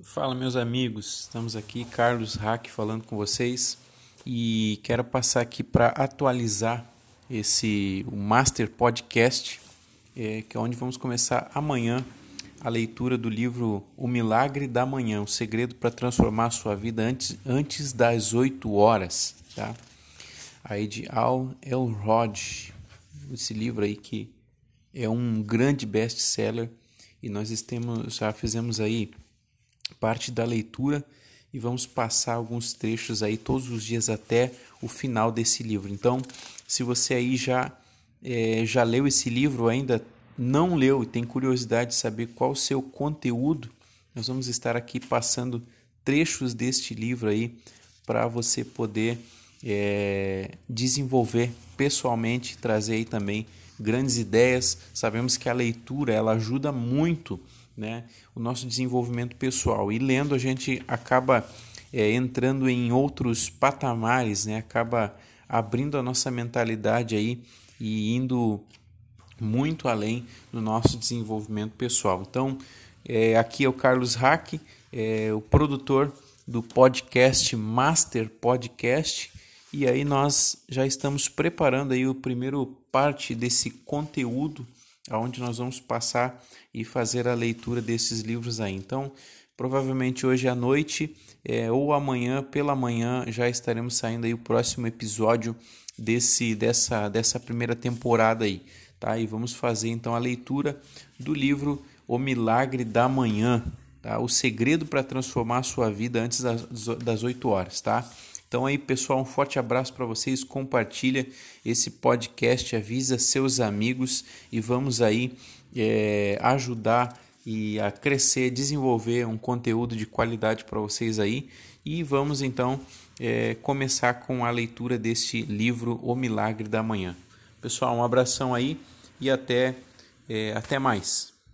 Fala, meus amigos. Estamos aqui, Carlos Hack, falando com vocês e quero passar aqui para atualizar esse o Master Podcast, é, que é onde vamos começar amanhã a leitura do livro O Milagre da Manhã, o segredo para transformar a sua vida antes, antes das 8 horas, tá? Aí de Al Elrod, esse livro aí que é um grande best-seller e nós temos, já fizemos aí parte da leitura e vamos passar alguns trechos aí todos os dias até o final desse livro. Então, se você aí já é, já leu esse livro, ainda não leu e tem curiosidade de saber qual o seu conteúdo, nós vamos estar aqui passando trechos deste livro aí para você poder é, desenvolver pessoalmente, trazer aí também grandes ideias. Sabemos que a leitura ela ajuda muito né, o nosso desenvolvimento pessoal. E lendo a gente acaba é, entrando em outros patamares, né, acaba abrindo a nossa mentalidade aí e indo muito além do nosso desenvolvimento pessoal. Então, é, aqui é o Carlos Hack, é, o produtor do podcast Master Podcast, e aí nós já estamos preparando aí o primeiro parte desse conteúdo aonde nós vamos passar e fazer a leitura desses livros aí. Então, provavelmente hoje à noite é, ou amanhã pela manhã já estaremos saindo aí o próximo episódio desse dessa dessa primeira temporada aí, tá? E vamos fazer então a leitura do livro O Milagre da Manhã, tá? O segredo para transformar a sua vida antes das, das 8 horas, tá? Então aí, pessoal, um forte abraço para vocês. Compartilha esse podcast, avisa seus amigos e vamos aí é, ajudar e a crescer, desenvolver um conteúdo de qualidade para vocês aí. E vamos então é, começar com a leitura deste livro O Milagre da Manhã. Pessoal, um abração aí e até, é, até mais.